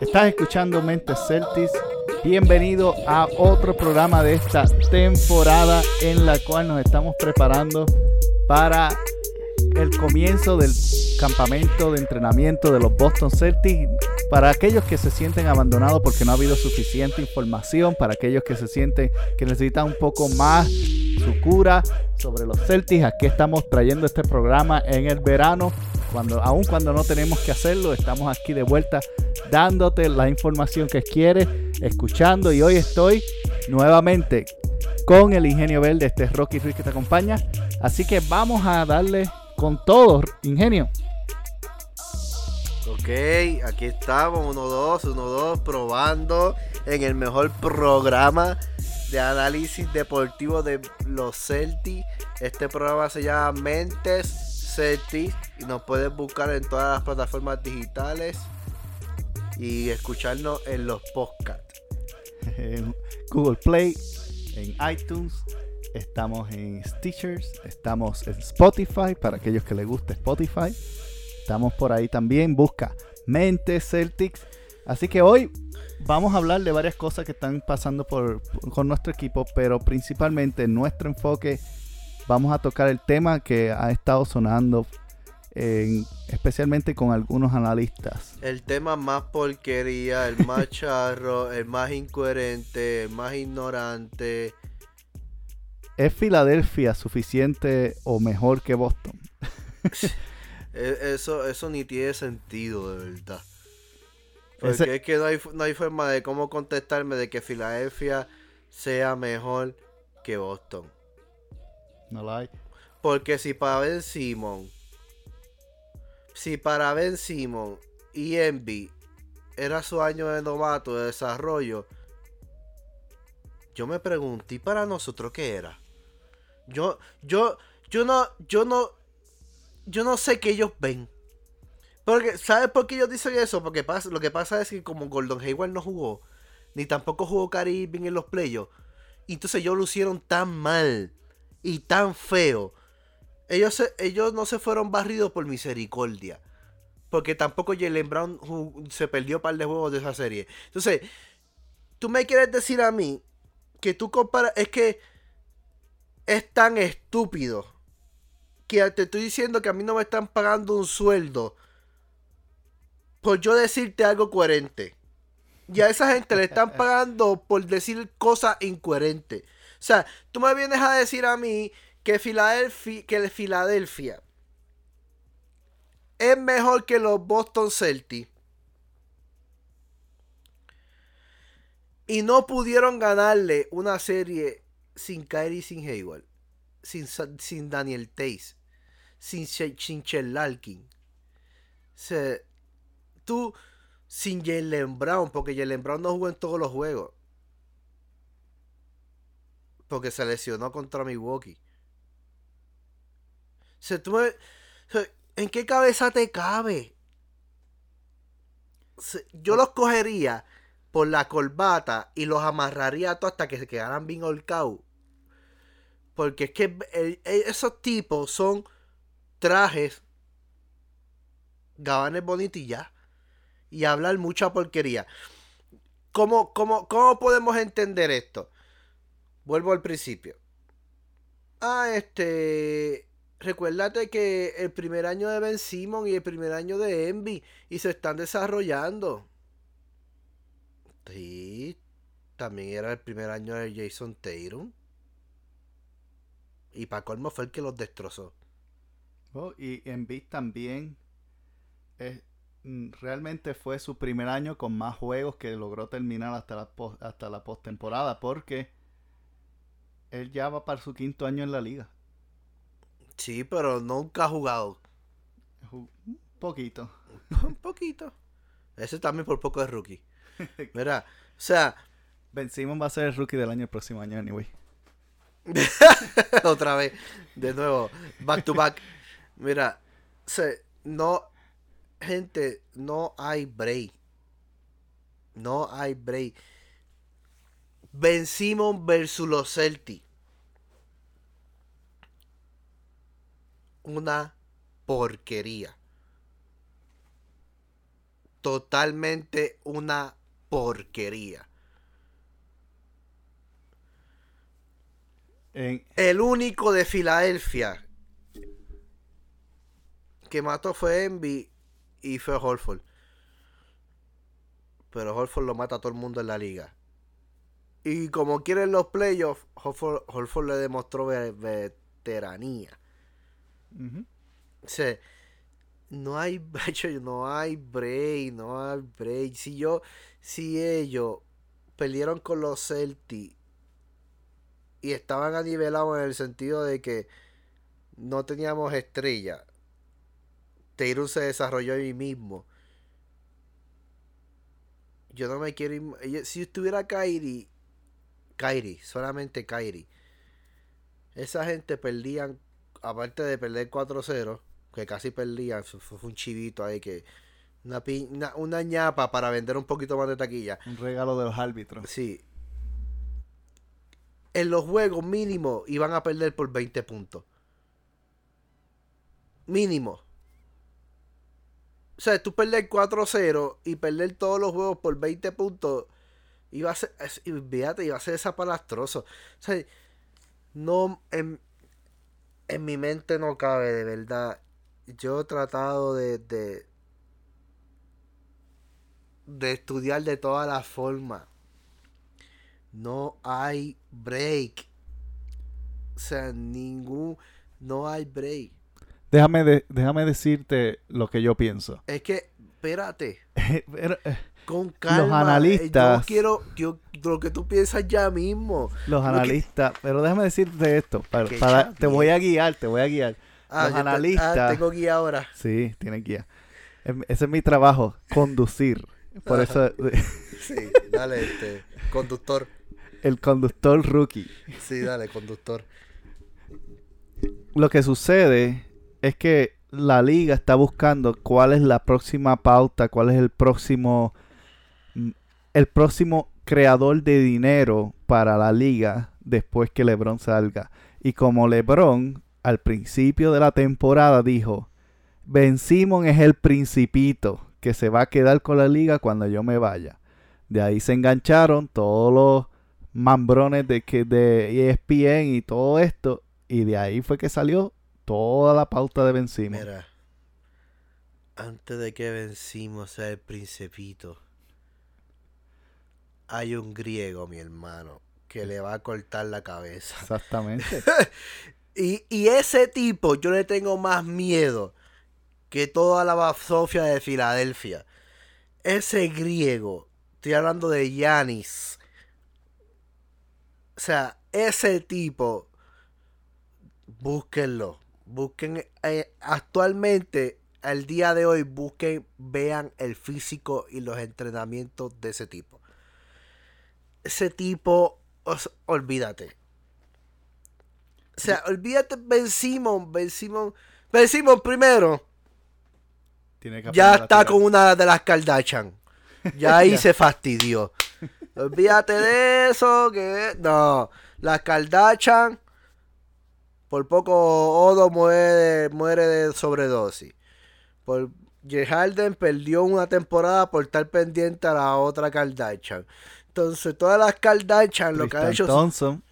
Estás escuchando Mentes Celtics. Bienvenido a otro programa de esta temporada en la cual nos estamos preparando para el comienzo del campamento de entrenamiento de los Boston Celtics. Para aquellos que se sienten abandonados porque no ha habido suficiente información, para aquellos que se sienten que necesitan un poco más su cura sobre los Celtics, aquí estamos trayendo este programa en el verano cuando, aun cuando no tenemos que hacerlo, estamos aquí de vuelta dándote la información que quieres, escuchando. Y hoy estoy nuevamente con el Ingenio Verde, este es Rocky Ruiz que te acompaña. Así que vamos a darle con todo, Ingenio. Ok, aquí estamos, 1-2, 1-2, probando en el mejor programa de análisis deportivo de los Celtics. Este programa se llama Mentes Celtics y nos puedes buscar en todas las plataformas digitales y escucharnos en los podcasts. En Google Play, en iTunes, estamos en Stitchers, estamos en Spotify, para aquellos que les guste Spotify. Estamos por ahí también, busca Mente Celtics. Así que hoy vamos a hablar de varias cosas que están pasando por, con nuestro equipo, pero principalmente nuestro enfoque vamos a tocar el tema que ha estado sonando, especialmente con algunos analistas. El tema más porquería, el más charro, el más incoherente, el más ignorante. ¿Es Filadelfia suficiente o mejor que Boston? E, eso, eso ni tiene sentido, de verdad. Porque es que no hay, no hay forma de cómo contestarme de que Filadelfia sea mejor que Boston. No. Porque si para Ben Simon, si para Ben Simon y Envy era su año de novato de desarrollo, yo me pregunté, ¿y para nosotros qué era? Yo, yo, yo no, yo no, yo no sé qué ellos ven. Porque, ¿sabes por qué ellos dicen eso? Porque pasa, lo que pasa es que como Gordon Hayward no jugó, ni tampoco jugó Caribbean en los playoffs, entonces ellos lucieron tan mal y tan feo. Ellos, ellos no se fueron barridos por misericordia. Porque tampoco Jalen Brown se perdió un par de juegos de esa serie. Entonces, tú me quieres decir a mí que tú comparas. Es que es tan estúpido que te estoy diciendo que a mí no me están pagando un sueldo por yo decirte algo coherente. Y a esa gente le están pagando por decir cosas incoherentes. O sea, tú me vienes a decir a mí que Filadelfia, que Filadelfia es mejor que los Boston Celtics. Y no pudieron ganarle una serie sin Kyrie, sin Hayward, sin, sin Daniel Tays, sin, sin Larkin. O sea, tú, sin Jalen Brown, porque Jalen Brown no jugó en todos los juegos porque se lesionó contra Milwaukee. Se, tú ¿En qué cabeza te cabe? yo los cogería por la corbata y los amarraría a todos hasta que se quedaran bien holcados. Porque es que esos tipos son trajes, gabanes bonitos y ya. Y hablar mucha porquería. ¿Cómo, cómo, ¿Cómo podemos entender esto? Vuelvo al principio. Ah, este. Recuérdate que el primer año de Ben Simon y el primer año de Envy y se están desarrollando. Sí, también era el primer año de Jason Tatum. Y para colmo fue el que los destrozó. Oh, y Envy también mm, realmente fue su primer año con más juegos que logró terminar hasta la, hasta la postemporada porque él ya va para su quinto año en la liga. Sí, pero nunca ha jugado. Un poquito. Un poquito. Ese también por poco es rookie. Mira, o sea, Ben Simmons va a ser el rookie del año el próximo año, anyway. otra vez, de nuevo, back to back. Mira, o sea, no, gente, no hay break. No hay break. Ben Simmons versus los Celtics. Una porquería. Totalmente una porquería. En- El único de Filadelfia que mató fue Envy y fue Holford. Pero Holford lo mata a todo el mundo en la liga. Y como quieren los playoffs, Holford, Holford le demostró ve- veteranía. O sea, no hay no hay break, no hay break. Si yo, si ellos perdieron con los Celtics y estaban anivelados en el sentido de que no teníamos estrella, Taylor se desarrolló ahí mismo. Yo no me quiero Si estuviera Kyrie, Kyrie, solamente Kyrie, esa gente perdían, aparte de perder 4-0, que casi perdían, fue, un chivito ahí que. Una, una, una ñapa para vender un poquito más de taquilla. Un regalo de los árbitros. Sí. En los juegos mínimo iban a perder por 20 puntos. Mínimo. O sea, tú perder 4-0 y perder todos los juegos por 20 puntos iba a ser, es- y fíjate, iba a ser desapalabroso. O sea, no, en, en mi mente no cabe, de verdad. Yo he tratado de, de, de estudiar de todas las formas. No hay break. O sea, ningún. No hay break. Déjame, de- déjame decirte lo que yo pienso. Es que, espérate, eh, con calma. analistas- Yo quiero yo, lo que tú piensas ya mismo. los que- analistas, pero déjame decirte esto, para, para- te voy a guiar, te voy a guiar. Ah, Los te- analistas- ah, tengo guía ahora. Sí, tienes guía. Ese es mi trabajo, conducir. Por eso, Sí, dale, este. Conductor. el conductor rookie. Sí, dale, conductor. Lo que sucede es que la liga está buscando cuál es la próxima pauta, cuál es el próximo el próximo creador de dinero para la liga después que LeBron salga. Y como LeBron al principio de la temporada dijo, Ben Simon es el principito que se va a quedar con la liga cuando yo me vaya. De ahí se engancharon todos los mambrones de que de ESPN y todo esto y de ahí fue que salió toda la pauta de Ben Simmons. Mira, antes de que vencimos sea el principito, hay un griego, mi hermano, que le va a cortar la cabeza. Exactamente. Y, y ese tipo, yo le tengo más miedo que toda la basofia de Filadelfia. Ese griego, estoy hablando de Yanis. O sea, ese tipo, búsquenlo. Busquen eh, actualmente, al día de hoy, busquen, vean el físico y los entrenamientos de ese tipo. Ese tipo, os- olvídate. O sea, olvídate Ben Simon, Ben Simon, Ben Simon primero. Tiene que Ya está con una de las Kardashian. Ya ahí se fastidió. Olvídate de eso, que no. Las Kardashian, por poco Odo muere, muere de sobredosis. Por J. Harden perdió una temporada por estar pendiente a la otra Kardashian. Entonces, todas las Kardashian lo que Tristan hecho Thompson,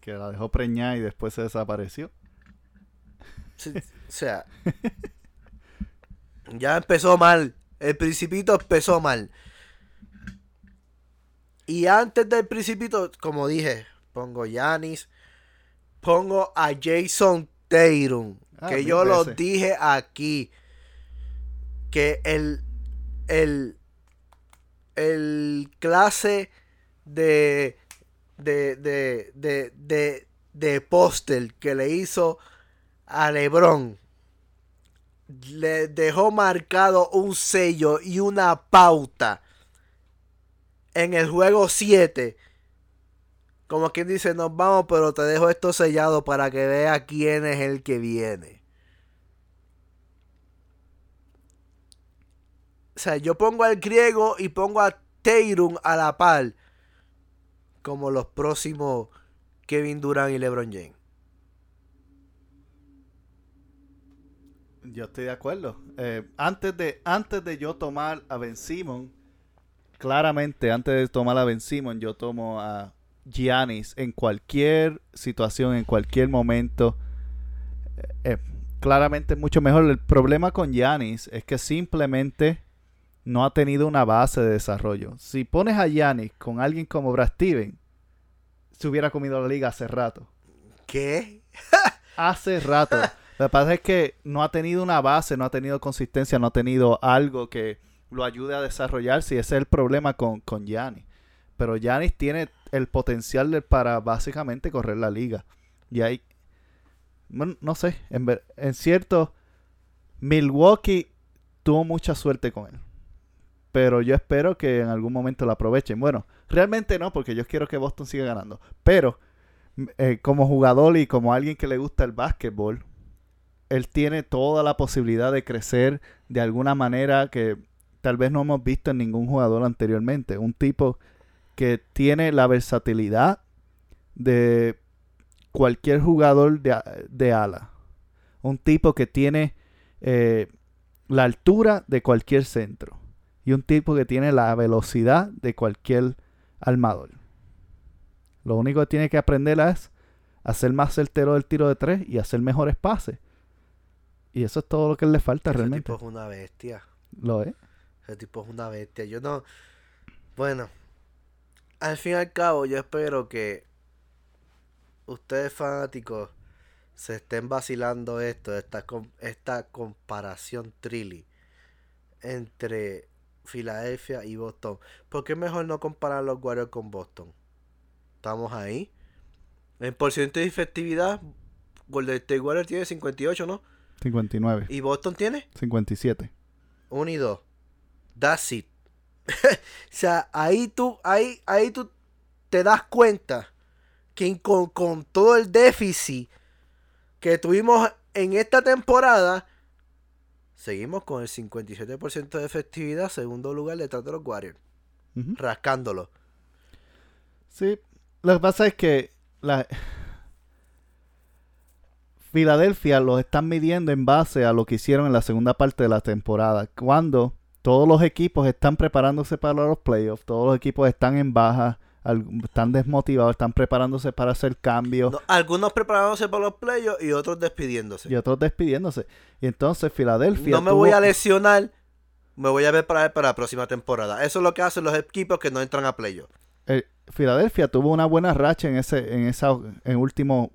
que la dejó preñar y después se desapareció. Sí, o sea, ya empezó mal. El principito empezó mal. Y antes del principito, como dije, pongo Yanis, pongo a Jason Tatum, Ah, que yo lo dije aquí, que el, el, el clase de, de, de, de, de, de póster que le hizo a LeBron le dejó marcado un sello y una pauta en el juego 7. Como quien dice, nos vamos, pero te dejo esto sellado para que veas quién es el que viene. O sea, yo pongo al griego y pongo a Teirum a la par. Como los próximos Kevin Durant y LeBron James. Yo estoy de acuerdo. Eh, antes, de, antes de yo tomar a Ben Simon, claramente antes de tomar a Ben Simon, yo tomo a Giannis en cualquier situación, en cualquier momento. Eh, eh, claramente es mucho mejor. El problema con Giannis es que simplemente no ha tenido una base de desarrollo. Si pones a Giannis con alguien como Brad Steven, se hubiera comido la liga hace rato. ¿Qué? hace rato. Lo que pasa es que no ha tenido una base, no ha tenido consistencia, no ha tenido algo que lo ayude a desarrollarse y ese es el problema con, con Giannis. Pero Giannis tiene el potencial para básicamente correr la liga. Y ahí, bueno, no sé, en, en cierto, Milwaukee tuvo mucha suerte con él. Pero yo espero que en algún momento lo aprovechen. Bueno, realmente no, porque yo quiero que Boston siga ganando. Pero eh, como jugador y como alguien que le gusta el básquetbol, él tiene toda la posibilidad de crecer de alguna manera que tal vez no hemos visto en ningún jugador anteriormente. Un tipo que tiene la versatilidad de cualquier jugador de, ala. Un tipo que tiene eh, la altura de cualquier centro. Y un tipo que tiene la velocidad de cualquier armador. Lo único que tiene que aprender es hacer más certero del tiro de tres y hacer mejores pases. Y eso es todo lo que le falta realmente. Ese tipo es una bestia. Lo es. Ese tipo es una bestia. Yo no. Bueno, al fin y al cabo, yo espero que ustedes fanáticos se estén vacilando esto, esta, esta comparación trilly entre Filadelfia y Boston. ¿Por qué mejor no comparar los Warriors con Boston? Estamos ahí. En porcentaje de efectividad, Golden State Warriors tiene 58, ¿no? 59. ¿Y Boston tiene? 57. 1 y 2. That's it. o sea, ahí tú, ahí, ahí tú te das cuenta que con, con todo el déficit que tuvimos en esta temporada, seguimos con el 57% de efectividad, segundo lugar detrás de los Warriors. Rascándolo. Sí, lo que pasa es que la, Filadelfia los están midiendo en base a lo que hicieron en la segunda parte de la temporada, cuando todos los equipos están preparándose para los playoffs, todos los equipos están en baja, están desmotivados, están preparándose para hacer cambios. algunos preparándose para los playoffs y otros despidiéndose. Y otros despidiéndose. Y entonces Filadelfia... No me voy a lesionar, me voy a ver para, la próxima temporada. Eso es lo que hacen los equipos que no entran a playoffs. Filadelfia tuvo una buena racha en ese en esa en último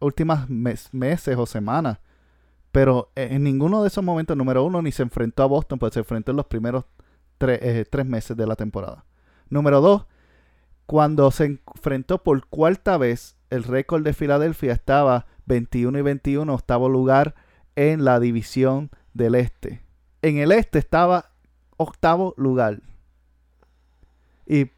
últimas meses o semanas. Pero en ninguno de esos momentos, número uno, ni se enfrentó a Boston, pues se enfrentó en los primeros eh, tres meses de la temporada. Número dos, cuando se enfrentó por cuarta vez, el récord de Filadelfia estaba 21 y 21, octavo lugar en la división del este. En el este estaba octavo lugar. Y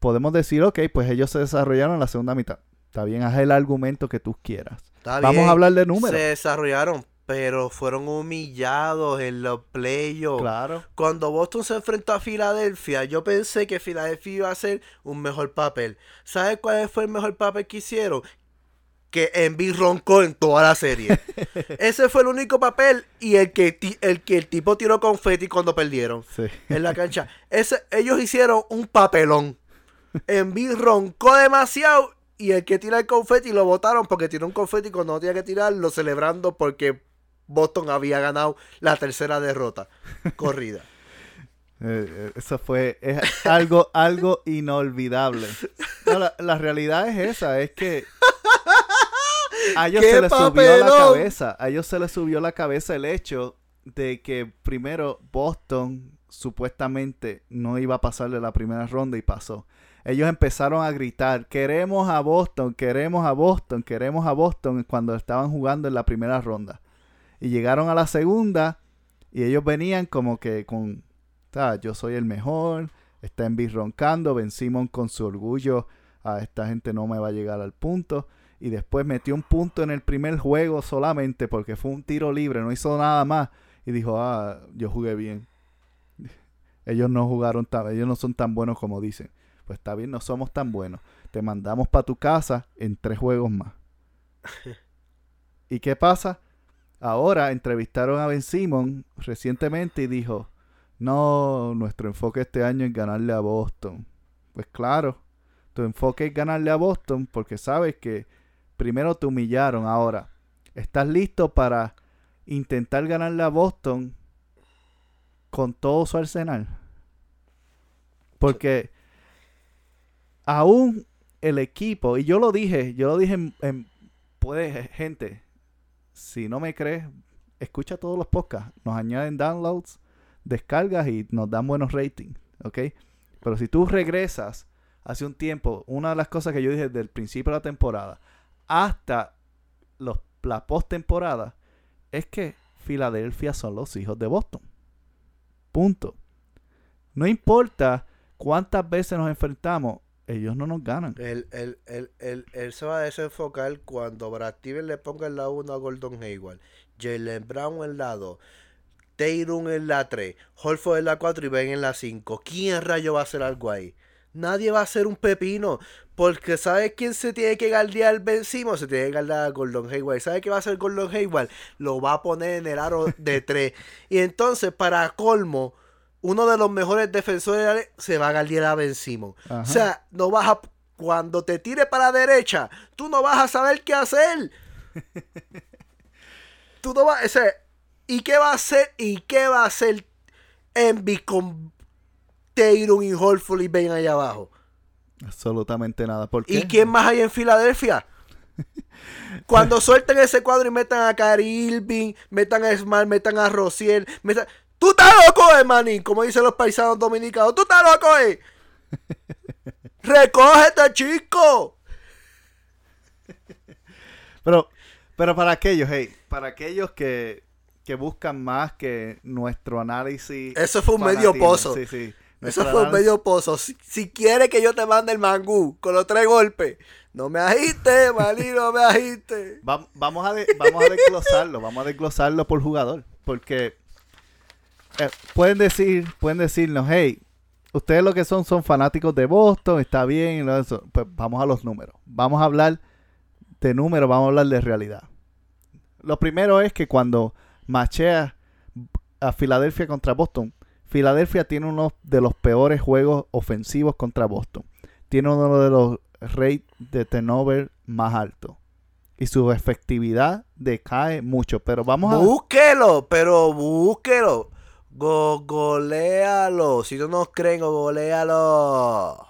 podemos decir, ok, pues ellos se desarrollaron en la segunda mitad. Está bien, haz el argumento que tú quieras. Vamos a hablar de números. Se desarrollaron, pero fueron humillados en los playoffs. Claro. Cuando Boston se enfrentó a Filadelfia, yo pensé que Filadelfia iba a hacer un mejor papel. ¿Sabes cuál fue el mejor papel que hicieron? Que Envy roncó en toda la serie. Ese fue el único papel y el que, el que el tipo tiró confeti cuando perdieron en la cancha. Ese, ellos hicieron un papelón. Envy roncó demasiado y el que tira el confeti lo votaron porque tiró un confeti cuando no tenía que tirarlo, celebrando porque Boston había ganado la tercera derrota corrida. Eh, eh, eso fue algo, algo inolvidable. la, realidad es esa, es que a ellos se les subió la cabeza, a ellos se les subió la cabeza el hecho de que primero Boston supuestamente no iba a pasarle la primera ronda y pasó ellos empezaron a gritar, queremos a Boston, queremos a Boston, queremos a Boston cuando estaban jugando en la primera ronda. Y llegaron a la segunda y ellos venían como que con, yo soy el mejor, está en roncando, Ben Simon con su orgullo, a esta gente no me va a llegar al punto. Y después metió un punto en el primer juego solamente porque fue un tiro libre, no hizo nada más. Y dijo, ah, yo jugué bien. Ellos no jugaron tan, ellos no son tan buenos como dicen. Pues está bien, no somos tan buenos. Te mandamos para tu casa en tres juegos más. ¿Y qué pasa? Ahora entrevistaron a Ben Simon recientemente y dijo, no, nuestro enfoque este año es ganarle a Boston. Pues claro, tu enfoque es ganarle a Boston porque sabes que primero te humillaron. Ahora, ¿estás listo para intentar ganarle a Boston con todo su arsenal? Porque aún el equipo, y yo lo dije, yo lo dije en, puede, gente, si no me crees, escucha todos los podcasts, nos añaden downloads, descargas y nos dan buenos ratings, ¿ok? Pero si tú regresas hace un tiempo, una de las cosas que yo dije desde el principio de la temporada hasta los, la postemporada es que Filadelfia son los hijos de Boston. Punto. No importa cuántas veces nos enfrentamos, ellos no nos ganan. Él, se va a desenfocar cuando Brad Steven le ponga en la 1 a Gordon Hayward, Jalen Brown en la 2, Taylor en la 3, Holford en la 4 y Ben en la 5. ¿Quién rayo va a hacer algo ahí? Nadie va a hacer un pepino. Porque ¿sabe quién se tiene que galdear Ben Simon? Se tiene que galdear a Gordon Hayward. ¿Sabe qué va a hacer Gordon Hayward? Lo va a poner en el aro de 3. y entonces, para colmo, uno de los mejores defensores se va a galdear a Ben Simon. O sea, no vas a... Cuando te tire para la derecha, tú no vas a saber qué hacer. tú no vas... O sea, ¿y qué va a hacer? ¿Y qué va a hacer Envy con Taylor y Holford y Ben allá abajo? Absolutamente nada. ¿Por ¿Y quién más hay en Filadelfia? Cuando suelten ese cuadro y metan a Irving, metan a Smart, metan a Rociel, metan... ¡Tú estás loco, eh, manín! Como dicen los paisanos dominicanos. ¡Tú estás loco, eh! ¡Recógete, chico! Pero, pero para aquellos, hey, para aquellos que, que buscan más que nuestro análisis. Eso fue un medio pozo. Sí, sí. Eso fue un medio pozo. Si, si quieres que yo te mande el mangú con los tres golpes, no me agite, maní, no me agite. vamos, a vamos a desglosarlo, vamos a desglosarlo por jugador. Porque eh, pueden decir, pueden decirnos, hey, ustedes lo que son son fanáticos de Boston, está bien, pues vamos a los números. Vamos a hablar de números, vamos a hablar de realidad. Lo primero es que cuando machea a Filadelfia contra Boston, Filadelfia tiene uno de los peores juegos ofensivos contra Boston. Tiene uno de los rates de turnover más altos. Y su efectividad decae mucho. Pero vamos a. Búsquelo, pero búsquelo. Go golealo. Si no nos creen, golealo.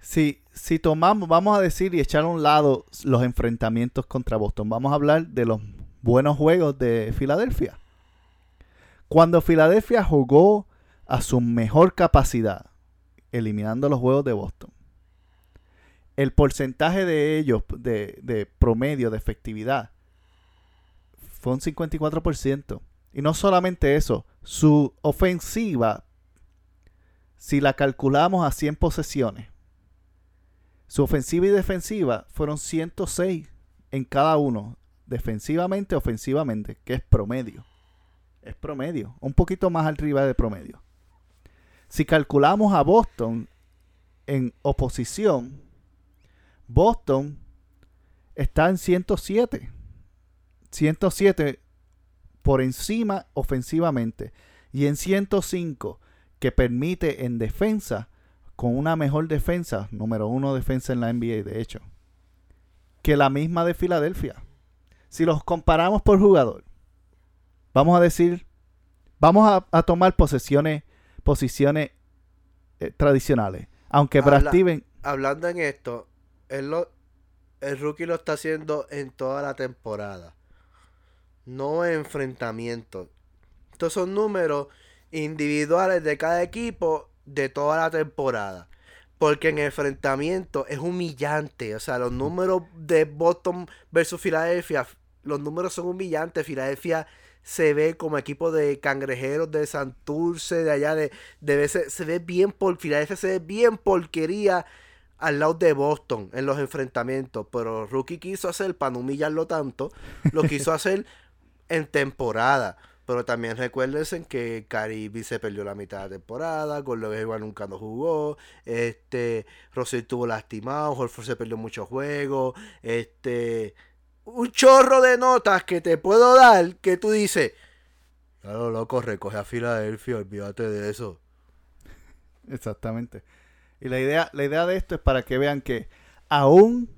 Si, si tomamos, vamos a decir y echar a un lado los enfrentamientos contra Boston, vamos a hablar de los buenos juegos de Filadelfia. Cuando Filadelfia jugó a su mejor capacidad, eliminando los juegos de Boston, el porcentaje de ellos de, promedio de efectividad fue un 54%. Y no solamente eso, su ofensiva, si la calculamos a 100 posesiones, su ofensiva y defensiva fueron 106 en cada uno, defensivamente, ofensivamente, que es promedio es promedio, un poquito más arriba de promedio. Si calculamos a Boston en oposición, Boston está en 107. 107 por encima ofensivamente y en 105 que permite en defensa con una mejor defensa, número uno defensa en la NBA de hecho, que la misma de Filadelfia. Si los comparamos por jugador, vamos a decir, vamos a, tomar posesiones, posiciones eh, tradicionales. Aunque Brad Steven... Hablando en esto, lo, el rookie lo está haciendo en toda la temporada. No enfrentamientos. Estos son números individuales de cada equipo de toda la temporada. Porque en enfrentamiento es humillante. O sea, los números de Boston versus Filadelfia los números son humillantes. Filadelfia se ve como equipo de cangrejeros de Santurce, de allá de, de veces, se ve bien por Filadelfia, se ve bien porquería al lado de Boston en los enfrentamientos. Pero Rookie quiso hacer, para no humillarlo tanto, lo quiso hacer en temporada. Pero también recuérdense que Caribe se perdió la mitad de la temporada, Gordon igual nunca no jugó, este, Rossi estuvo lastimado, Horford se perdió muchos juegos, este, un chorro de notas que te puedo dar que tú dices, claro, loco, recoge a Filadelfia, olvídate de eso. Exactamente. Y la idea, la idea de esto es para que vean que aún,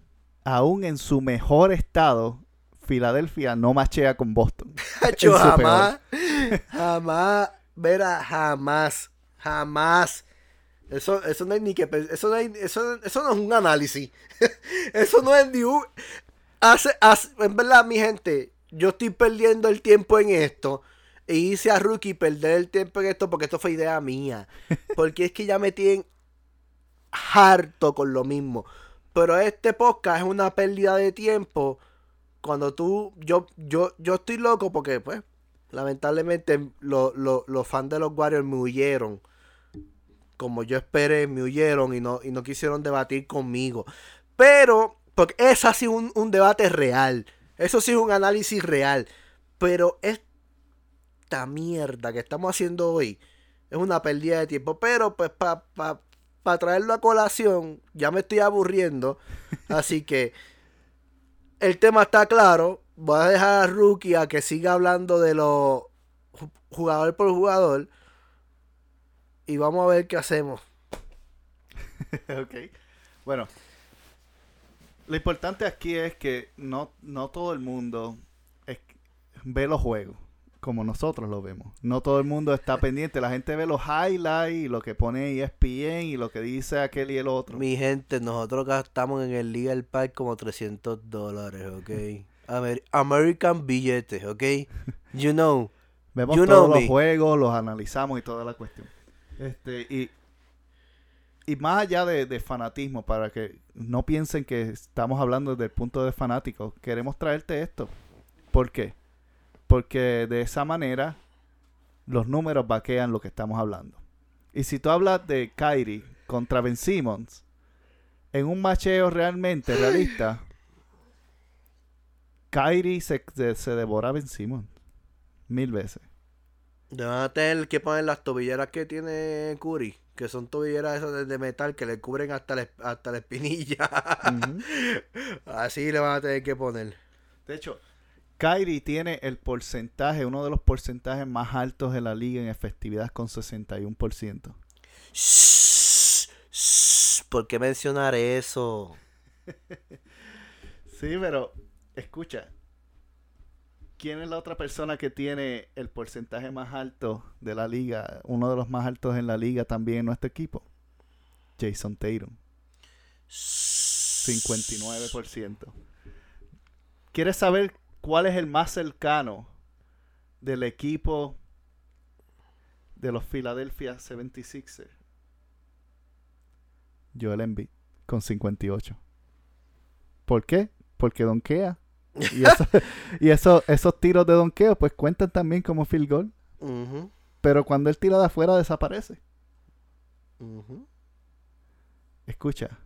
aún en su mejor estado, Filadelfia no machea con Boston. Yo jamás, jamás, verá, jamás, jamás. Eso, eso no es ni que eso no, eso, eso no es un análisis. eso no es ni un. Hace, hace, en verdad, mi gente, yo estoy perdiendo el tiempo en esto. E hice a Rookie perder el tiempo en esto porque esto fue idea mía. Porque es que ya me tienen harto con lo mismo. Pero este podcast es una pérdida de tiempo cuando tú, yo, yo, yo estoy loco porque, pues, lamentablemente los fans de los Warriors me huyeron. Como yo esperé, me huyeron y no, y no quisieron debatir conmigo. Pero, porque es así un, un debate real. Eso sí es un análisis real. Pero esta mierda que estamos haciendo hoy es una pérdida de tiempo. Pero, pues, para pa, traerlo a colación, ya me estoy aburriendo. Así que el tema está claro. Voy a dejar a Rookie a que siga hablando de los jugador por jugador. Y vamos a ver qué hacemos. ok. Bueno. Lo importante aquí es que no, no todo el mundo ve los juegos como nosotros lo vemos. No todo el mundo está pendiente. La gente ve los highlights y lo que pone ESPN y lo que dice aquel y el otro. Mi gente, nosotros gastamos en el Legal Pack como 300 dólares, ¿ok? American billetes, ¿ok? You know. Vemos todos los juegos, los analizamos y toda la cuestión. Este, y, y más allá de, de, fanatismo, para que no piensen que estamos hablando desde el punto de fanático, queremos traerte esto. ¿Por qué? Porque de esa manera los números vaquean lo que estamos hablando. Y si tú hablas de Kyrie contra Ben Simmons, en un macheo realmente realista, Kyrie se, se, devora a Ben Simmons mil veces. Van a tener que poner las tobilleras que tiene Curry, que son tobilleras esas de metal que le cubren hasta la, hasta la espinilla. Así le van a tener que poner. De hecho, Kyrie tiene el porcentaje, uno de los porcentajes más altos de la liga en efectividad con 61%. ¿Por qué mencionar eso? sí, pero escucha. ¿Quién es la otra persona que tiene el porcentaje más alto de la liga? Uno de los más altos en la liga también en nuestro equipo. Jason Tatum. 59%. ¿Quieres saber ¿cuál es el más cercano del equipo de los Philadelphia 76ers? Joel Embiid con 58. ¿Por qué? Porque donkea. Y, y eso, esos tiros de donkeo pues cuentan también como field goal. Pero cuando él tira de afuera desaparece. Escucha.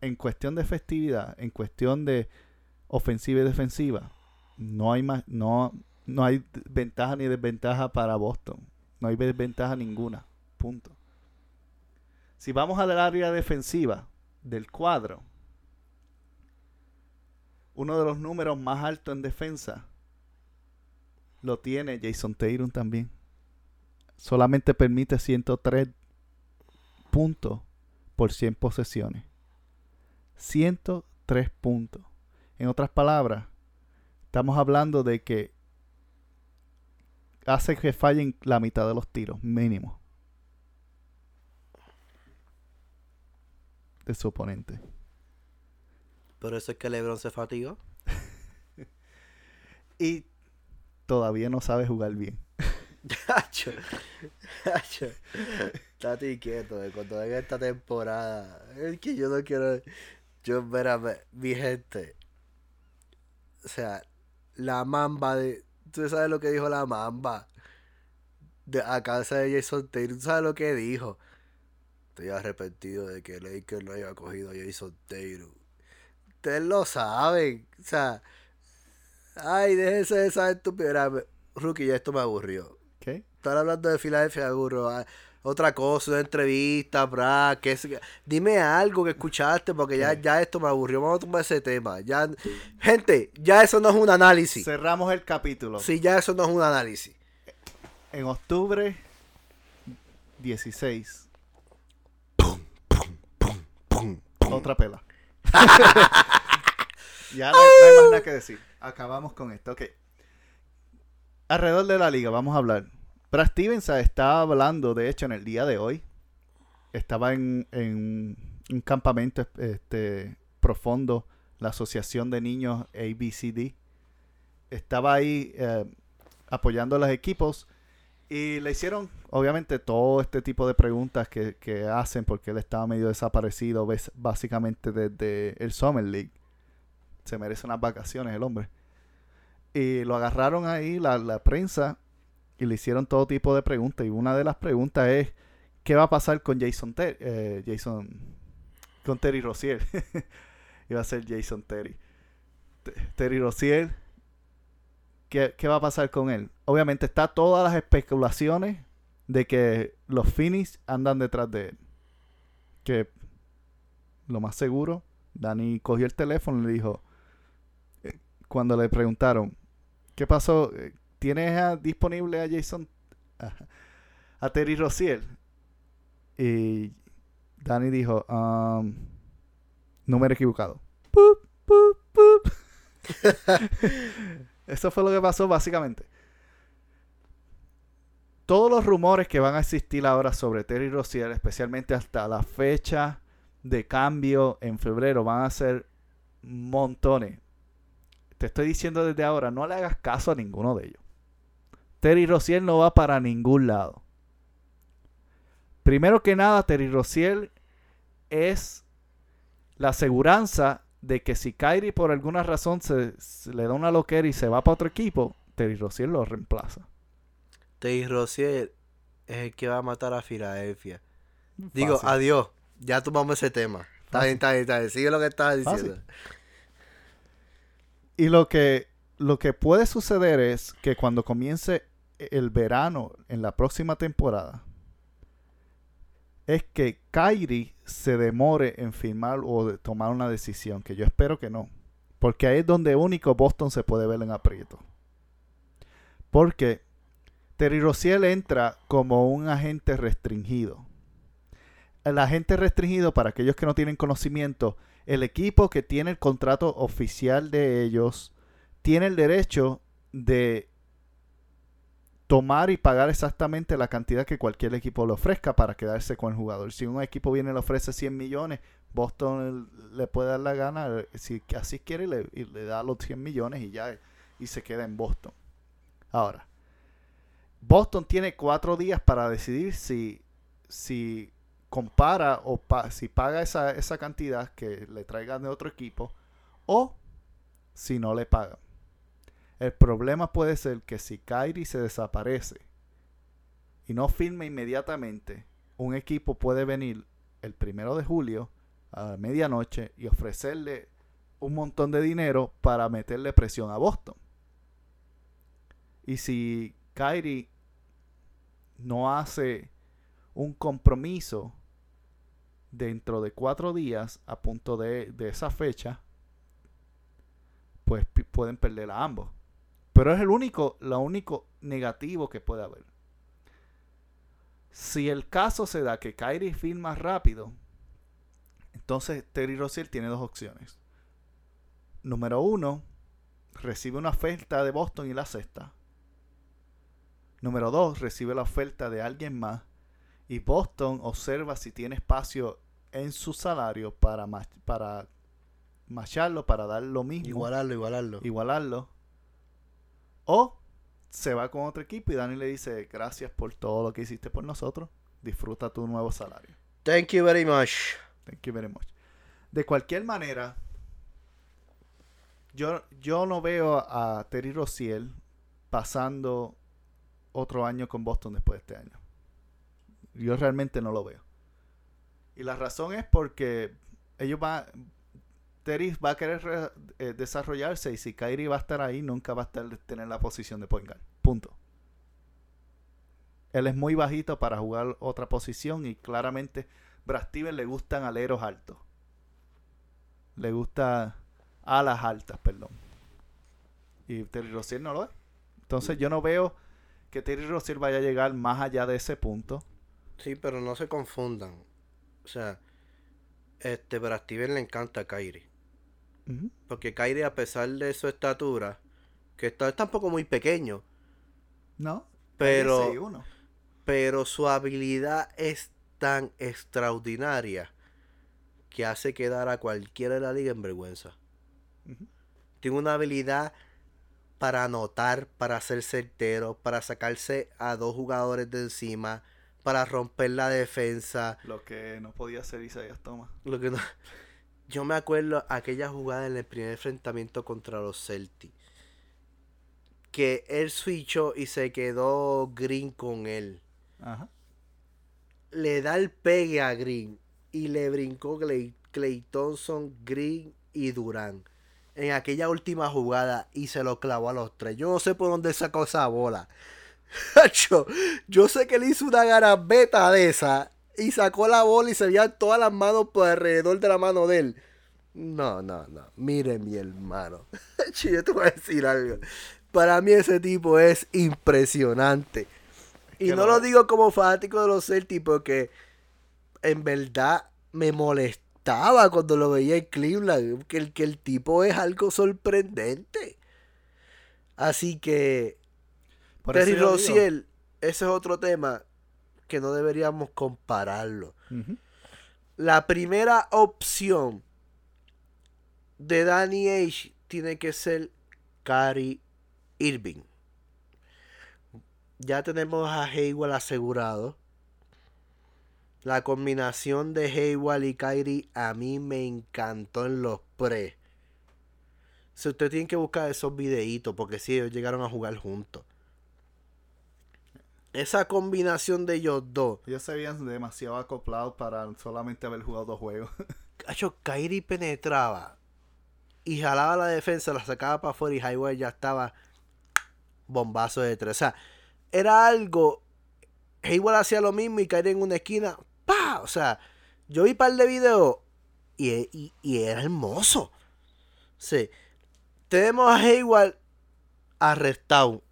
En cuestión de festividad, en cuestión de ofensiva y defensiva, no hay más, no, no hay ventaja ni desventaja para Boston. No hay desventaja ninguna. Punto. Si vamos al área defensiva del cuadro, uno de los números más altos en defensa lo tiene Jason Taylor también. Solamente permite 103 puntos por 100 posesiones. 103 puntos. En otras palabras, estamos hablando de que hace que fallen la mitad de los tiros, mínimo. De su oponente. Por eso es que LeBron se fatigó. y todavía no sabe jugar bien. Gacho, gacho. Estate quieto, de cuando venga esta temporada. Es que yo no quiero. Yo, espérame, mi gente o sea, la mamba de. ¿Tú sabes lo que dijo la mamba? De, a casa de Jason Taylor. ¿Tú sabes lo que dijo? Estoy arrepentido de que Lakers no haya cogido a Jason Taylor. Ustedes lo saben. O sea. Ay, déjense de esa estupidez. Rookie, ya esto me aburrió. ¿Qué? Estar hablando de Filadelfia me aburro. Otra cosa, una entrevista, bra, que es- Dime algo que escuchaste, porque ya, ya esto me aburrió. Vamos a tomar ese tema. Ya, gente, ya eso no es un análisis. Cerramos el capítulo. Sí, ya eso no es un análisis. En octubre 16. Otra pela. ya no, hay- no hay más nada que decir. Acabamos con esto. Ok. Alrededor de la liga, vamos a hablar. Brad Stevens estaba hablando, de hecho, en el día de hoy. Estaba en, un campamento este, profundo, la Asociación de Niños ABCD. Estaba ahí eh, apoyando a los equipos y le hicieron, obviamente, todo este tipo de preguntas que, hacen porque él estaba medio desaparecido, básicamente desde el Summer League. Se merece unas vacaciones el hombre. Y lo agarraron ahí, la prensa, y le hicieron todo tipo de preguntas. Y una de las preguntas es, ¿qué va a pasar con Jason Terry? eh, Jason, con Terry Rozier. Iba a ser Jason Terry. Te- Terry Rozier, ¿qué, qué va a pasar con él? Obviamente está todas las especulaciones de que los Phoenix andan detrás de él. Que lo más seguro, Dani cogió el teléfono y le dijo, eh, cuando le preguntaron, ¿qué pasó? ¿Tienes disponible a Jason, a, Terry Rozier? Y Dani dijo, um, número equivocado. Eso fue lo que pasó básicamente. Todos los rumores que van a existir ahora sobre Terry Rozier, especialmente hasta la fecha de cambio en febrero, van a ser montones. Te estoy diciendo desde ahora, no le hagas caso a ninguno de ellos. Terry Rozier no va para ningún lado. Primero que nada, Terry Rozier es la aseguranza de que si Kyrie por alguna razón se, se le da una loquera y se va para otro equipo, Terry Rozier lo reemplaza. Tay Rozier es el que va a matar a Filadelfia. Digo, Fácil. adiós. Ya tomamos ese tema. Está bien, está bien, está bien. Sigue lo que estabas Fácil. diciendo. Y lo que, lo que puede suceder es que cuando comience el verano en la próxima temporada, es que Kyrie se demore en firmar o de tomar una decisión, que yo espero que no. Porque ahí es donde único Boston se puede ver en aprieto. Porque Terry Rozier entra como un agente restringido. El agente restringido, para aquellos que no tienen conocimiento, el equipo que tiene el contrato oficial de ellos tiene el derecho de tomar y pagar exactamente la cantidad que cualquier equipo le ofrezca para quedarse con el jugador. Si un equipo viene y le ofrece 100 millones, Boston le puede dar la gana, si así quiere, y le da los 100 millones y ya, y se queda en Boston. Ahora, Boston tiene cuatro días para decidir si, si compara o si paga esa, esa cantidad que le traigan de otro equipo o si no le pagan. El problema puede ser que si Kyrie se desaparece y no firma inmediatamente, un equipo puede venir el primero de julio a medianoche y ofrecerle un montón de dinero para meterle presión a Boston. Y si Kyrie no hace un compromiso dentro de cuatro días a punto de, de esa fecha, pues pueden perder a ambos. Pero es el único, lo único negativo que puede haber. Si el caso se da que Kyrie firma rápido, entonces Terry Rozier tiene dos opciones. Número uno, recibe una oferta de Boston y la acepta. Número dos, recibe la oferta de alguien más y Boston observa si tiene espacio en su salario para, ma- para macharlo, para dar lo mismo Igualarlo, igualarlo. igualarlo. O se va con otro equipo y Dani le dice, gracias por todo lo que hiciste por nosotros. Disfruta tu nuevo salario. Thank you very much. Thank you very much. De cualquier manera, Yo, yo no veo a Terry Rozier pasando otro año con Boston después de este año. Yo realmente no lo veo. Y la razón es porque ellos van, Terry va a querer re- eh, desarrollarse y si Kyrie va a estar ahí, nunca va a estar, tener la posición de point guard. Punto. Él es muy bajito para jugar otra posición y claramente Brad le gustan aleros altos. Le gusta alas altas, perdón. Y Terry Rozier no lo es. Entonces yo no veo que Terry Rozier vaya a llegar más allá de ese punto. Sí, pero no se confundan. O sea, este, Steven le encanta a Kyrie. Porque Kyrie, a pesar de su estatura, que está, es tampoco muy pequeño, ¿No? pero, 6'1". pero su habilidad es tan extraordinaria que hace quedar a cualquiera de la liga en vergüenza. Tiene una habilidad para anotar, para ser certero, para sacarse a dos jugadores de encima, para romper la defensa. Lo que no podía hacer Isaías Thomas. Lo que no- Yo me acuerdo aquella jugada en el primer enfrentamiento contra los Celtics. Que él switchó y se quedó Green con él. Ajá. Le da el pegue a Green y le brincó Clay, Clay Thompson, Green y Durán. En aquella última jugada y se lo clavó a los tres. Yo no sé por dónde sacó esa bola. Hacho, yo sé que le hizo una garabeta de esa y sacó la bola y se veían todas las manos por alrededor de la mano de él. No, no, no. Mire, mi hermano. Yo te voy a decir algo. Para mí ese tipo es impresionante. Y no lo digo como fanático de los Celtics porque en verdad me molestaba cuando lo veía en Cleveland. Que el, que el tipo es algo sorprendente. Así que Por Terry Rozier, ese es otro tema que no deberíamos compararlo. La primera opción de Danny Age tiene que ser Cary Irving. Ya tenemos a Hayward asegurado. La combinación de Hayward y Kyrie a mí me encantó en los pre. Si usted tiene que buscar esos videitos, porque si ellos llegaron a jugar juntos. Esa combinación de ellos dos. Ellos se veían demasiado acoplados para solamente haber jugado dos juegos. Cacho, Kyrie penetraba y jalaba la defensa, la sacaba para afuera y Hayward ya estaba bombazo de tres. O sea, era algo. Hayward hacía lo mismo y Kyrie en una esquina. ¡Pa! O sea, yo vi un par de videos y, y- y era hermoso. Sí. Tenemos a Hayward arrestado.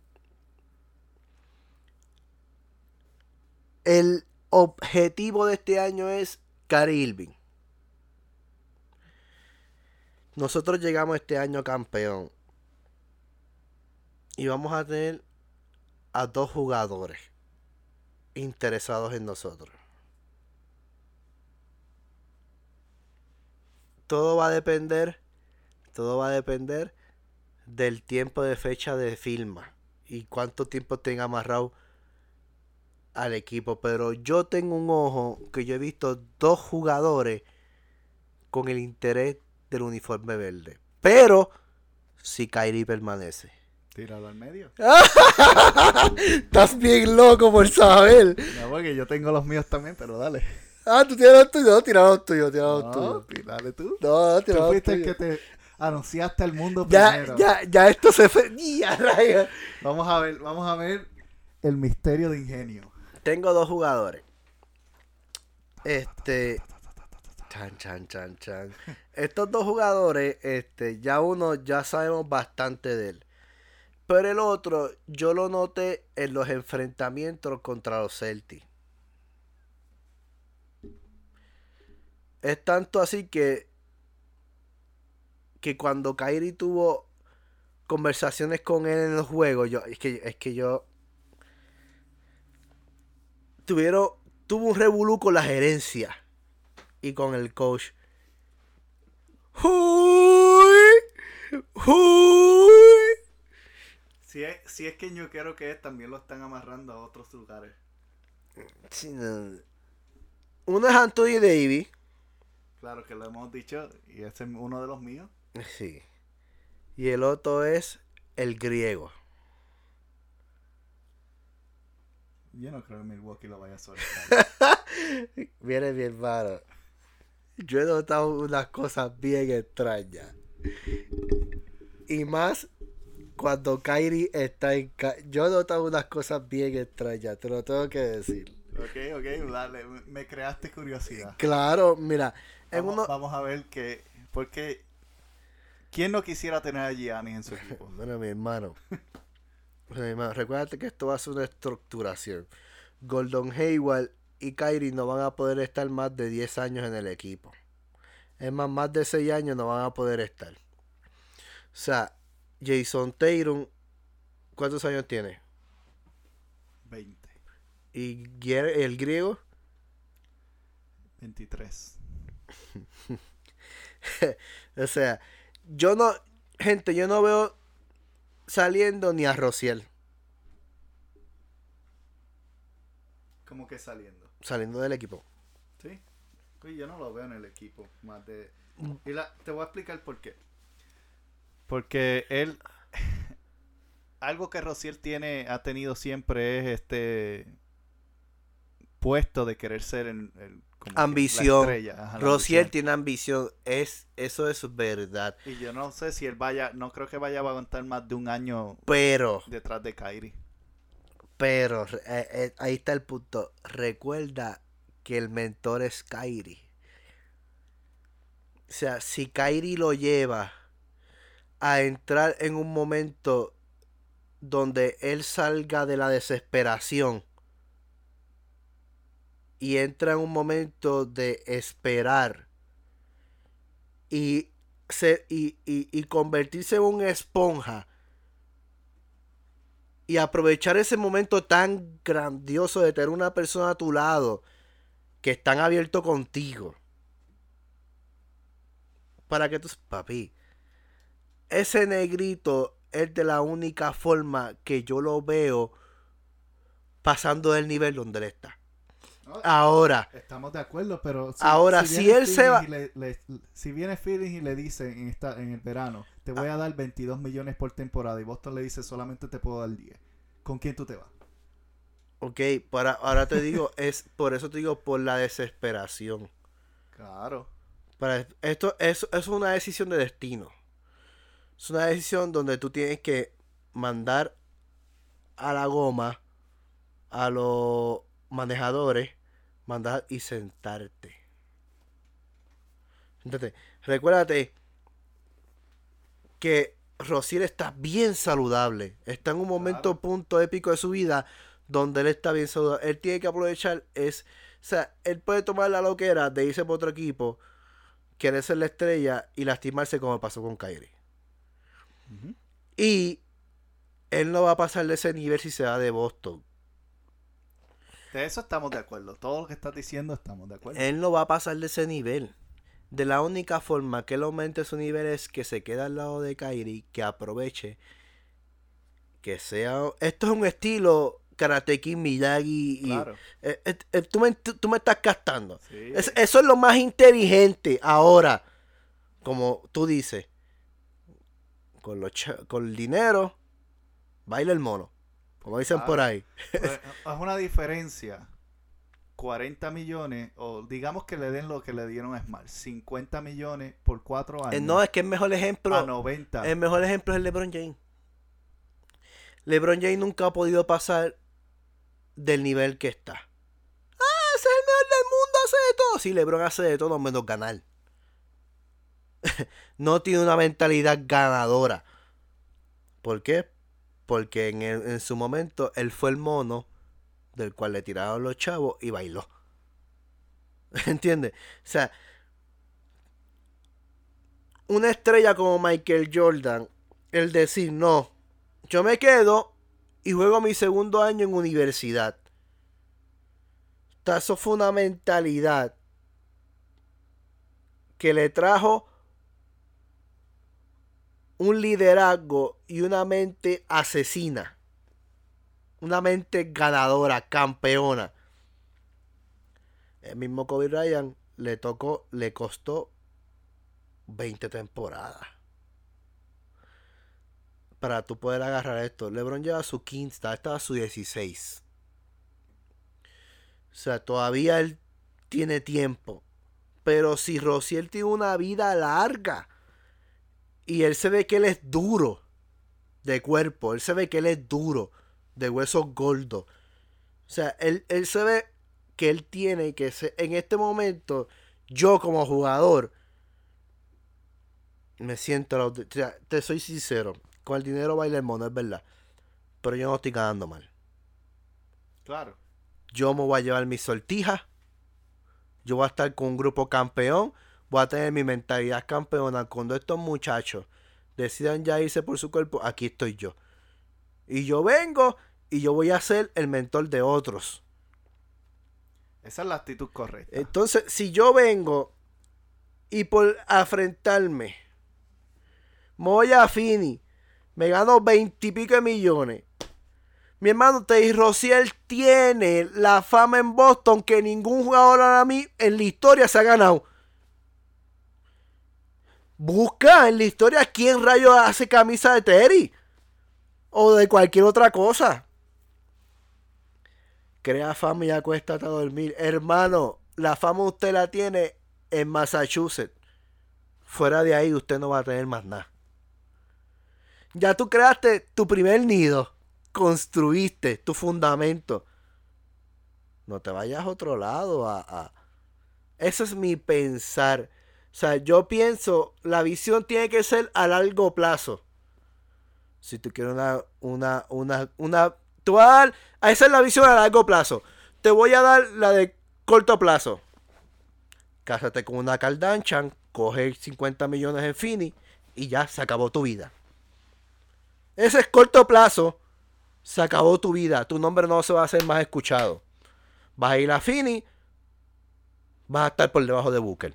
El objetivo de este año es Kyrie Irving. Nosotros llegamos este año campeón. Y vamos a tener a dos jugadores interesados en nosotros. Todo va a depender, todo va a depender del tiempo de fecha de firma y cuánto tiempo tenga amarrado al equipo. Pero yo tengo un ojo que yo he visto dos jugadores con el interés del uniforme verde. Pero si Kyrie permanece. Tirado al medio. Estás bien loco por saber. No, porque yo tengo los míos también, pero dale. Ah, tú tienes los tuyos. No, tira los tuyos, tira los No, tuyos. dale tú. No, Tú tira los fuiste el tuyos. que te anunciaste al mundo Ya, primero. ya, ya esto se fue. Ya. Vamos a ver, vamos a ver el misterio de ingenio. Tengo dos jugadores. Este. Chan, chan, chan, chan. Estos dos jugadores, este, ya uno ya sabemos bastante de él. Pero el otro, yo lo noté en los enfrentamientos contra los Celtics. Es tanto así que. Que cuando Kyrie tuvo conversaciones con él en los juegos, yo, es que, es que yo tuvieron, tuvo un revolú con la gerencia y con el coach. ¡Uy! ¡Uy! Si es, si es que yo quiero que es, también lo están amarrando a otros lugares. Sí, no. Uno es Anthony Davis. Claro que lo hemos dicho y ese es uno de los míos. Sí. Y el otro es el griego. Yo no creo que Milwaukee lo vaya a soltar. Viene mi hermano. Yo he notado unas cosas bien extrañas. Y más cuando Kyrie está en... Ca- Yo he notado unas cosas bien extrañas, te lo tengo que decir. ok, ok, dale, me creaste curiosidad. Claro, mira, Vamos, uno... vamos a ver que. Porque. ¿Quién no quisiera tener a Giannis en su equipo? Bueno, mi hermano. Recuérdate que esto va a ser una estructuración. Gordon Hayward y Kyrie no van a poder estar más de 10 años en el equipo. Es más, más de 6 años no van a poder estar. O sea, Jason Tatum, ¿cuántos años tiene? 20, Y el griego, 23. o sea, yo no, gente, yo no veo saliendo ni a Rociel ¿Cómo que saliendo? saliendo del equipo. Sí. Pues yo no lo veo en el equipo. Más de. Y la- te voy a explicar por qué. Porque él. Algo que Rociel tiene, ha tenido siempre es este puesto de querer ser el, el- como que la Ambición. estrella, ajá, ambición. tiene ambición, es, eso es verdad. Y yo no sé si él vaya, no creo que vaya a aguantar más de un año Pero, detrás de Kyrie. pero, eh, eh, ahí está el punto. Recuerda que el mentor es Kyrie. O sea, si Kyrie lo lleva a entrar en un momento donde él salga de la desesperación y entra en un momento de esperar y, se, y, y- y convertirse en una esponja y aprovechar ese momento tan grandioso de tener una persona a tu lado que están abierto contigo. Para que tú, papi, ese negrito es de la única forma que yo lo veo pasando del nivel donde él está. Ahora, Estamos de acuerdo, pero Ahora, si viene él se va- le- le- si viene Phillies y le dice en, esta, en el verano, te voy a dar 22 millones por temporada y Boston le dice solamente te puedo dar 10, ¿con quién tú te vas? ok, para, ahora te digo, es por eso te digo, por la desesperación. Claro. Para, esto es, es una decisión de destino. Es una decisión donde tú tienes que mandar a la goma a los manejadores, mandar y sentarte. Siéntate. Recuérdate que Rosier está bien saludable. Está en un momento Claro. punto épico de su vida donde él está bien saludable. Él tiene que aprovechar es, o sea, él puede tomar la loquera de irse por otro equipo, querer ser la estrella y lastimarse como pasó con Kyrie. Y él no va a pasar de ese nivel si se va de Boston. De eso estamos de acuerdo. Todo lo que estás diciendo estamos de acuerdo. Él no va a pasar de ese nivel. De la única forma que él aumente su nivel es que se quede al lado de Kyrie, que aproveche, que sea... Esto es un estilo Karate Kid, Miyagi y... claro. eh, eh, eh, tú, me, tú- me estás gastando. Sí. Es- eso es lo más inteligente. Ahora, como tú dices, con, los con el dinero, baila el mono. Como dicen Claro. por ahí. Es una diferencia. 40 millones, o digamos que le den lo que le dieron a Smart, 50 millones por 4 años. Eh, no, es que el mejor ejemplo... a 90. El mejor ejemplo es el LeBron James. LeBron James nunca ha podido pasar del nivel que está. Ah, ese es el mejor del mundo, hace de todo. Sí, LeBron hace de todo menos ganar. no tiene una mentalidad ganadora. ¿Por qué? Porque en, en su momento él fue el mono del cual le tiraron los chavos y bailó. ¿Entiendes? O sea, una estrella como Michael Jordan, el decir, no, yo me quedo y juego mi segundo año en universidad. Eso fue una mentalidad que le trajo un liderazgo y una mente asesina. Una mente ganadora, campeona. El mismo Kobe Bryant le tocó, le costó 20 temporadas. para tú poder agarrar esto. LeBron lleva su 15, estaba su 16. O sea, todavía él tiene tiempo. Pero si Rociel tiene una vida larga y él se ve que él es duro de cuerpo, él se ve que él es duro de huesos gordos. O sea, él, él se ve que él tiene que ser, en este momento, yo como jugador, me siento, o sea, te soy sincero, con el dinero baila el mono, es verdad. Pero yo no estoy ganando mal. Claro. Yo me voy a llevar mis sortijas. Yo voy a estar con un grupo campeón. Voy a tener mi mentalidad campeona. Cuando estos muchachos decidan ya irse por su cuerpo, aquí estoy yo. Y yo vengo y yo voy a ser el mentor de otros. Esa es la actitud correcta. Entonces, si yo vengo y por afrentarme, me voy a Fini, me gano veintipico de millones. Mi hermano Teddy Rociel tiene la fama en Boston que ningún jugador ahora mí en la historia se ha ganado. Busca en la historia quién rayo hace camisa de Terry. O de cualquier otra cosa. Crea fama y ya cuesta hasta dormir. Hermano, la fama usted la tiene en Massachusetts. Fuera de ahí usted no va a tener más nada. Ya tú creaste tu primer nido. Construiste tu fundamento. No te vayas a otro lado. A, a... Eso es mi pensar. O sea, yo pienso, la visión tiene que ser a largo plazo. Si tú quieres una, una, una, una, tú vas a dar, esa es la visión a largo plazo. Te voy a dar la de corto plazo. Cásate con una Cardanchan, coge 50 millones en Fini y ya se acabó tu vida. Ese es corto plazo. Se acabó tu vida. Tu nombre no se va a hacer más escuchado. Vas a ir a Fini. Vas a estar por debajo de Booker.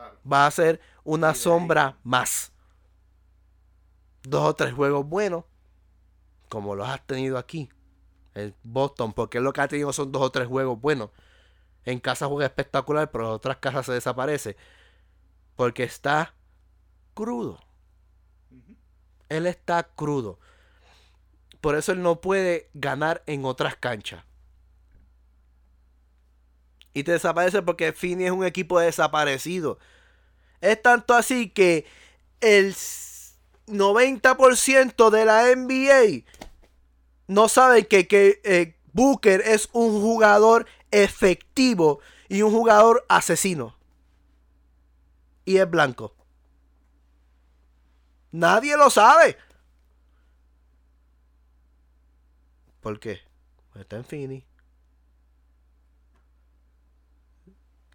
Claro. Va a ser una sombra más. Dos o tres juegos buenos. Como los has tenido aquí. En Boston. Porque lo que ha tenido son dos o tres juegos buenos. En casa juega espectacular. Pero en otras casas se desaparece. Porque está crudo. Él está crudo. Por eso él no puede ganar en otras canchas. Y te desaparece porque Fini es un equipo desaparecido. Es tanto así que el 90% de la NBA no sabe que, que eh, Booker es un jugador efectivo y un jugador asesino. Y es blanco. Nadie lo sabe. ¿Por qué? Está en Fini.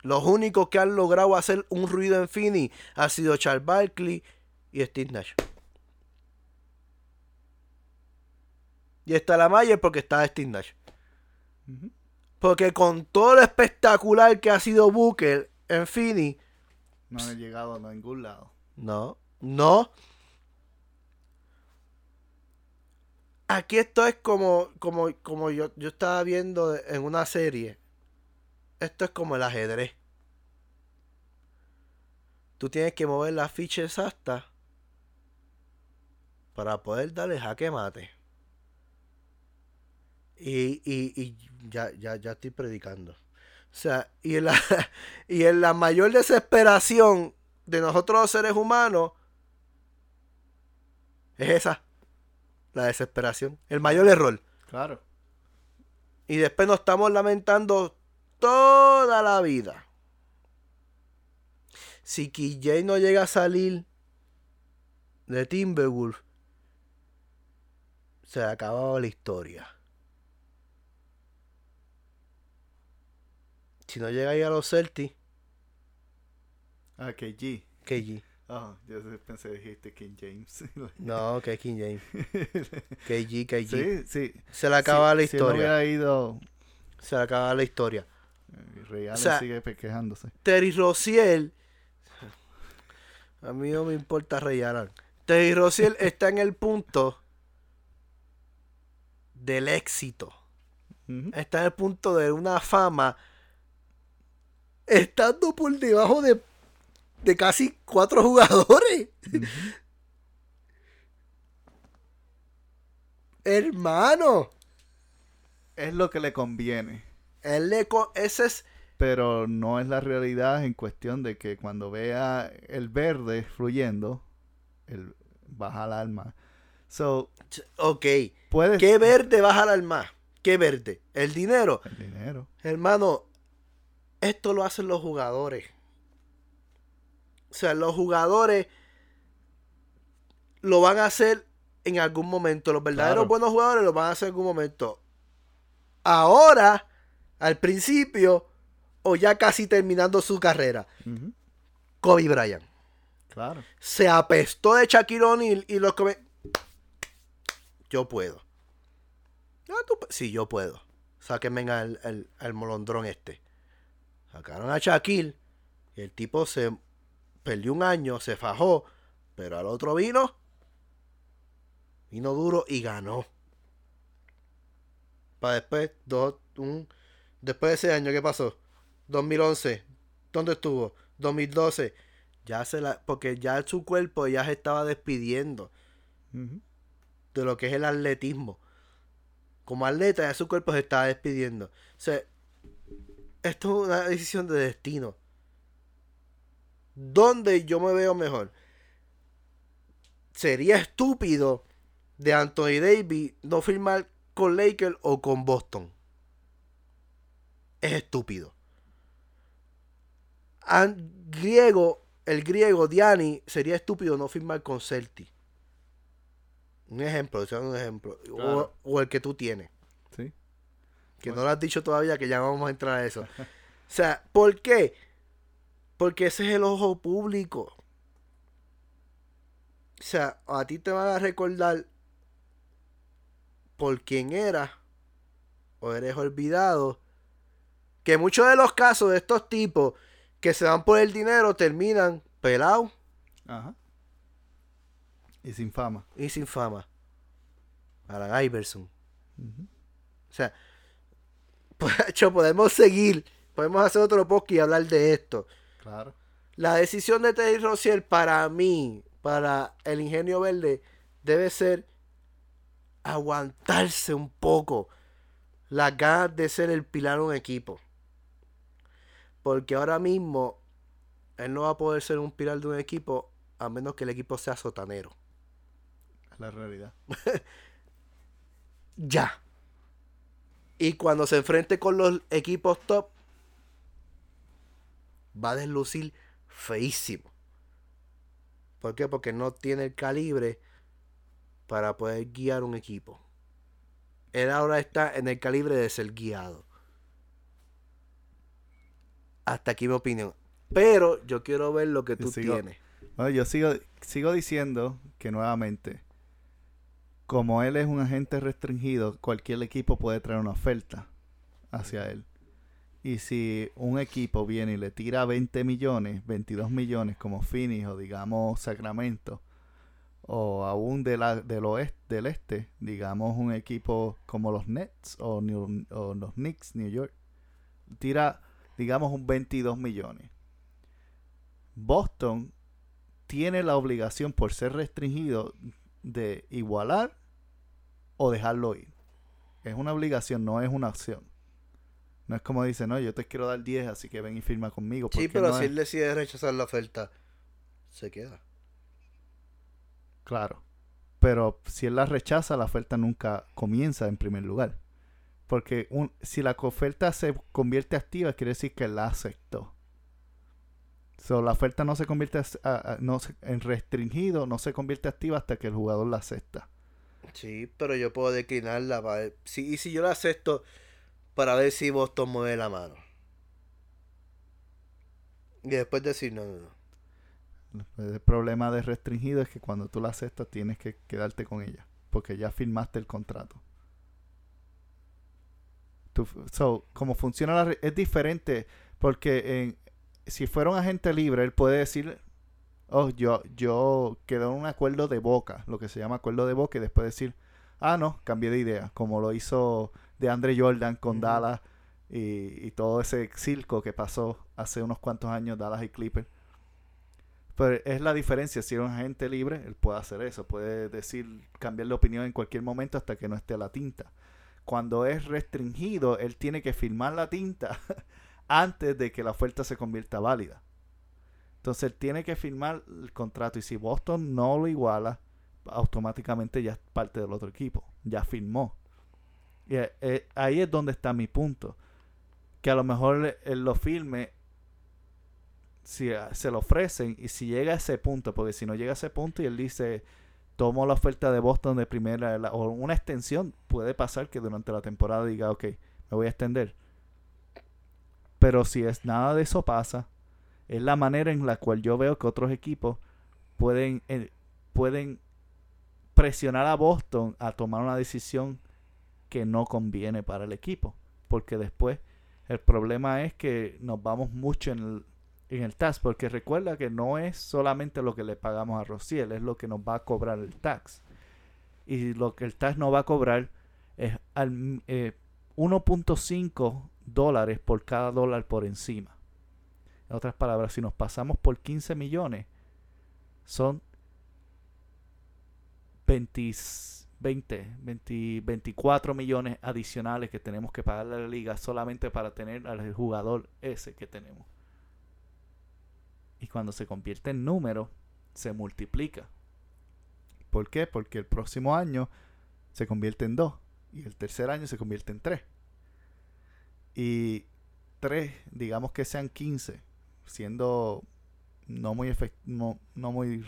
Los únicos que han logrado hacer un ruido en Fini ha sido Charles Barkley y Steve Nash. Y está la Mayer porque está Steve Nash. Porque con todo lo espectacular que ha sido Booker en Fini, No he llegado a ningún lado. no, no. Aquí esto es como, como, como yo, yo estaba viendo en una serie. Esto es como el ajedrez. Tú tienes que mover la ficha exacta para poder darle jaque mate. Y, y, y ya, ya, ya estoy predicando. O sea, y en, la, y en la mayor desesperación de nosotros los seres humanos es esa. La desesperación. El mayor error. Claro. Y después nos estamos lamentando toda la vida. Si KJ no llega a salir de Timberwolf, se ha acabado la historia. Si no llega ahí a los Celtics, Ah, KG. KG. Ah, yo pensé que dijiste King James. No, que es King James. KG, KG. sí, sí. Se le acaba Sí, la Si no historia. hubiera ido, Se le acaba la historia. Eh, Ray Allen sea, sigue quejándose. Terry Rociel. A mí no me importa Ray Allen. Terry Rociel está en el punto del éxito. Está en el punto de una fama. Estando por debajo de, de casi cuatro jugadores. Hermano. Es lo que le conviene. Él le co- ese es. Pero no es la realidad en cuestión de que cuando vea el verde fluyendo, él baja la alma. So, Ok. puedes... ¿Qué verde va a jalar más? ¿Qué verde? El dinero. El dinero. Hermano, esto lo hacen los jugadores. O sea, los jugadores lo van a hacer en algún momento. Los verdaderos Claro. buenos jugadores lo van a hacer en algún momento. Ahora, al principio, o ya casi terminando su carrera, Kobe Bryant. Claro. Se apestó de Shaquille O'Neal y los come... Yo puedo. Ah, tú Sí, yo puedo. Sáquenme al, al, al molondrón este. Sacaron a Shaquille y el tipo se perdió un año, se fajó, pero al otro vino, vino duro y ganó. Para después, dos, un, después de ese año, ¿qué pasó? 2011, ¿dónde estuvo? 2012, ya se la, porque ya su cuerpo ya se estaba despidiendo de lo que es el atletismo. Como atleta, ya su cuerpo se estaba despidiendo. O sea, esto es una decisión de destino. ¿Dónde yo me veo mejor? Sería estúpido de Anthony Davis no firmar con Lakers o con Boston. Es estúpido. An- griego, el griego Diani sería estúpido no firmar con Celtic. Un ejemplo, es un ejemplo. Claro. O, el que tú tienes. Sí. Que no lo has dicho todavía, que ya vamos a entrar a eso. o sea, ¿por qué? Porque ese es el ojo público. O sea, a ti te van a recordar por quién eras o eres olvidado. Que muchos de los casos de estos tipos que se van por el dinero terminan pelados Ajá. Y sin fama. y sin fama. Alan Iverson. Ujú. O sea, pues, hecho, podemos seguir. Podemos hacer otro podcast y hablar de esto. Claro. La decisión de Teddy Rozier para mí, para el Ingenio Verde, debe ser aguantarse un poco las ganas de ser el pilar de un equipo. Porque ahora mismo él no va a poder ser un pilar de un equipo a menos que el equipo sea sotanero. Es la realidad. Ya. Y cuando se enfrente con los equipos top, va a deslucir feísimo. ¿Por qué? Porque no tiene el calibre para poder guiar un equipo. Él ahora está en el calibre de ser guiado. Hasta aquí mi opinión. Pero yo quiero ver lo que tú sigo- tienes. Bueno, yo sigo, sigo diciendo que nuevamente, como él es un agente restringido, cualquier equipo puede traer una oferta hacia él. Y si un equipo viene y le tira 20 millones, 22 millones, como Phoenix o digamos Sacramento, o aún de la, del oeste, del este, digamos un equipo como los Nets o, New- o los Knicks, New York, tira, digamos, un 22 millones. Boston tiene la obligación por ser restringido de igualar o dejarlo ir. Es una obligación, no es una opción. No es como dice, no, yo te quiero dar 10, así que ven y firma conmigo. Sí, pero no si él decide rechazar la oferta, se queda. Claro. Pero si él la rechaza, la oferta nunca comienza en primer lugar. Porque un- si la oferta se convierte activa, quiere decir que la aceptó. So, la oferta no se convierte as- a- a- no se- en restringido, no se convierte activa hasta que el jugador la acepta. Sí, pero yo puedo declinarla para ver. Sí, y si yo la acepto para ver si Boston mueve la mano. Y después decir, no, no, no. El problema de restringido es que cuando tú la aceptas tienes que quedarte con ella. Porque ya firmaste el contrato. Tú- so, como funciona la re- es diferente. Porque en- si fuera un agente libre, él puede decir, oh, yo, yo quedé en un acuerdo de boca, lo que se llama acuerdo de boca, y después decir, ah, no, cambié de idea, como lo hizo de Andre Jordan con. Dallas y, y todo ese circo que pasó hace unos cuantos años, Dallas y Clippers. Pero es la diferencia. Si es un agente libre, él puede hacer eso. Puede decir, cambiar de opinión en cualquier momento hasta que no esté la tinta. Cuando es restringido, él tiene que firmar la tinta antes de que la oferta se convierta válida. Entonces él tiene que firmar el contrato y si Boston no lo iguala, automáticamente ya es parte del otro equipo. Ya firmó. Y eh, eh, ahí es donde está mi punto. Que a lo mejor él lo firme si ah, se lo ofrecen y si llega a ese punto, porque si no llega a ese punto y él dice, tomo la oferta de Boston de primera o una extensión, puede pasar que durante la temporada diga, ok, me voy a extender. Pero si es nada de eso pasa, es la manera en la cual yo veo que otros equipos pueden, eh, pueden presionar a Boston a tomar una decisión que no conviene para el equipo. Porque después el problema es que nos vamos mucho en el, en el tax, porque recuerda que no es solamente lo que le pagamos a Rociel, es lo que nos va a cobrar el tax. Y lo que el tax nos va a cobrar es 1.5 eh, dólares por cada dólar por encima. En otras palabras, si nos pasamos por 15 millones, son 20, 20, 24 millones adicionales que tenemos que pagarle a la liga solamente para tener al jugador ese que tenemos. Y cuando se convierte en número, se multiplica. ¿Por qué? Porque el próximo año se convierte en 2 y el tercer año se convierte en 3. Y 3, digamos que sean 15, siendo no muy, no, muy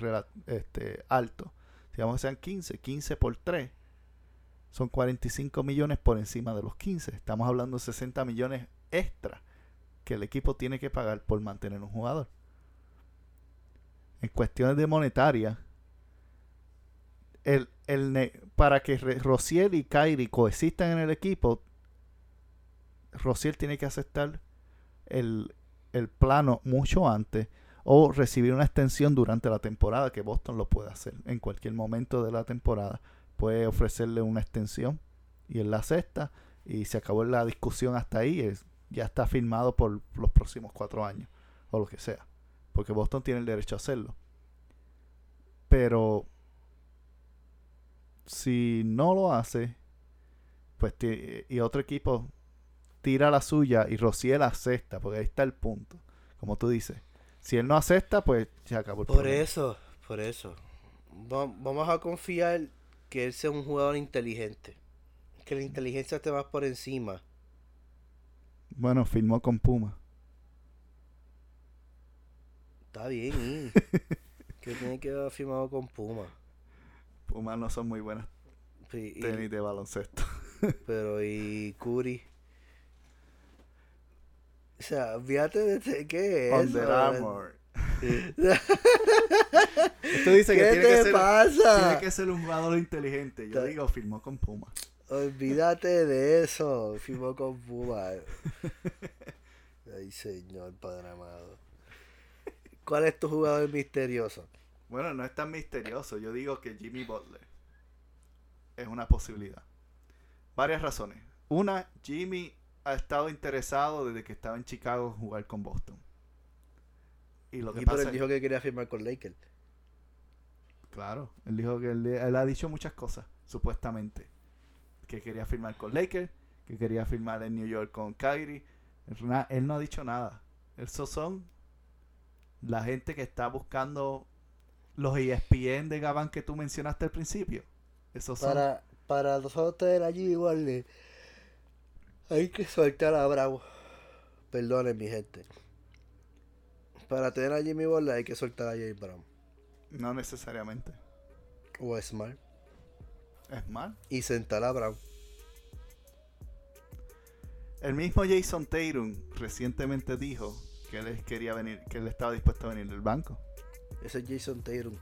este, alto. Digamos que sean 15, 15 por 3 son 45 millones por encima de los 15. Estamos hablando de 60 millones extra que el equipo tiene que pagar por mantener un jugador en cuestiones de monetaria, el, el, para que Rociel y Kyrie coexistan en el equipo, Rociel tiene que aceptar el, el plano mucho antes o recibir una extensión durante la temporada, que Boston lo puede hacer en cualquier momento de la temporada. Puede ofrecerle una extensión y él la acepta y se acabó la discusión hasta ahí. Es, ya está firmado por los próximos cuatro años o lo que sea porque Boston tiene el derecho a hacerlo. Pero si no lo hace, pues y otro equipo tira la suya y Rociel acepta, porque ahí está el punto. Como tú dices, si él no acepta, pues ya acabó el Por eso, por eso. Vamos a confiar que él sea un jugador inteligente. Que la inteligencia esté más por encima. Bueno, firmó con Puma. Está bien, que tiene que haber firmado con Puma. Puma no son muy buenas tenis de baloncesto. pero y Curry. O sea, fíjate de qué es. Under Armour. Tú dices que, tiene, que ser, pasa? tiene que ser un jugador inteligente. Yo digo, firmó con Puma. Olvídate de eso. Firmó con Puma. Ay, señor Padre amado. ¿Cuál es tu jugador misterioso? Bueno, no es tan misterioso. Yo digo que Jimmy Butler es una posibilidad. Varias razones. Una, Jimmy ha estado interesado desde que estaba en Chicago jugar con Boston. Y lo que pasa él dijo que quería firmar con Lakers. Claro, él dijo que él, ha dicho muchas cosas, supuestamente. Que quería firmar con Lakers, que quería firmar en New York con Kyrie. Él no ha dicho nada. Esos son la gente que está buscando los ESPN de Gabán que tú mencionaste al principio. Esos para, para nosotros tener allí igual hay que soltar a Bravo. Perdonen mi gente. Para tener a Jimmy Butler hay que soltar a James Brown. No necesariamente. O Smart. Smart. Y sentar a Brown. El mismo Jason Tatum recientemente dijo que él quería venir, que él estaba dispuesto a venir del banco. Ese es Jason Taylor.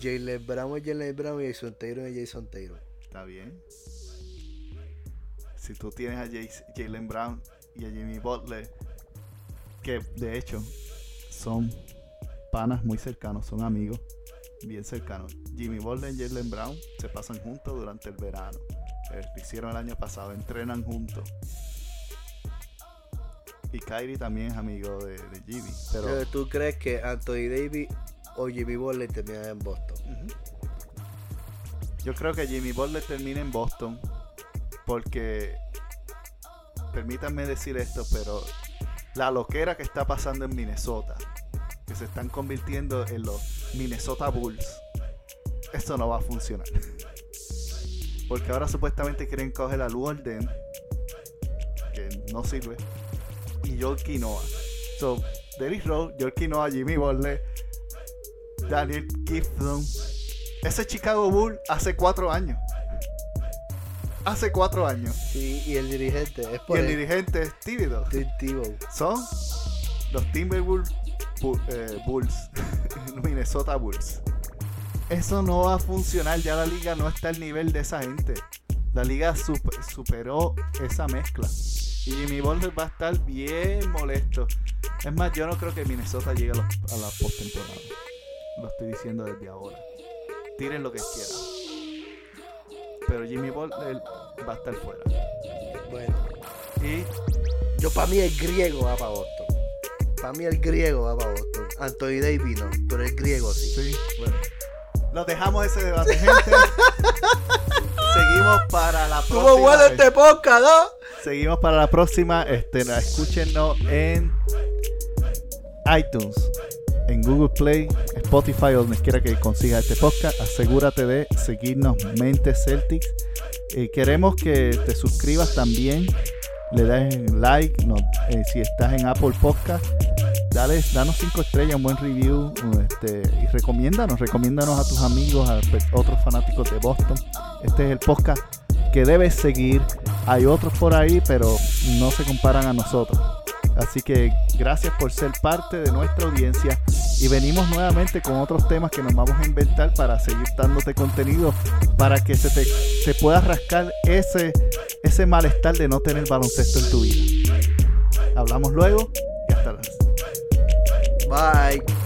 Jalen Brown es Jalen Brown y Jason Taylor es Jason Taylor. Está bien. Si tú tienes a Jalen Brown y a Jimmy Butler, que de hecho son panas muy cercanos, son amigos bien cercanos. Jimmy Butler y Jalen Brown se pasan juntos durante el verano. Lo hicieron el año pasado, entrenan juntos Y Kyrie también es amigo de, de Jimmy. Pero Pero ¿Tú crees que Anthony Davis o Jimmy Butler terminan en Boston? Yo creo que Jimmy Butler termina en Boston porque permítanme decir esto, pero la loquera que está pasando en Minnesota, que se están convirtiendo en los Minnesota Bulls, eso no va a funcionar. Porque ahora supuestamente quieren coger a Luolden, que no sirve, y Joel Quinoa. So, Derrick Rose, Joel Quinoa, Jimmy Butler, Daniel Gibson. Ese Chicago Bull hace cuatro años. Hace cuatro años. Sí, y el dirigente es Y por el el dirigente es Tebow. Son los Timberwolves eh, Bulls. Minnesota Bulls. Eso no va a funcionar. Ya la liga no está al nivel de esa gente. La liga sup- superó esa mezcla. Y Jimmy Butler va a estar bien molesto. Es más, yo no creo que Minnesota llegue a, los- a la postemporada. Lo estoy diciendo desde ahora. Tiren lo que quieran. Pero Jimmy Butler va a estar fuera. Bueno, Y yo para mí el griego va para Boston. Para mí el griego va para Boston. Anthony Davis no, pero el griego sí. Sí, bueno. Lo dejamos ese debate, gente. Seguimos para la próxima. Estuvo bueno este podcast, ¿no? Seguimos para la próxima. Este, escúchenos en iTunes, en Google Play, Spotify, donde quiera que consigas este podcast. Asegúrate de seguirnos Mente Celtics. Eh, queremos que te suscribas también. Le des like. no, eh, si estás en Apple Podcast, dale, danos 5 estrellas, un buen review. Este, y recomiéndanos, recomiéndanos a tus amigos, a otros fanáticos de Boston. Este es el podcast que debes seguir. Hay otros por ahí, pero no se comparan a nosotros. Así que gracias por ser parte de nuestra audiencia y venimos nuevamente con otros temas que nos vamos a inventar para seguir dándote contenido para que se te se pueda rascar ese, ese malestar de no tener baloncesto en tu vida. Hablamos luego. Bye.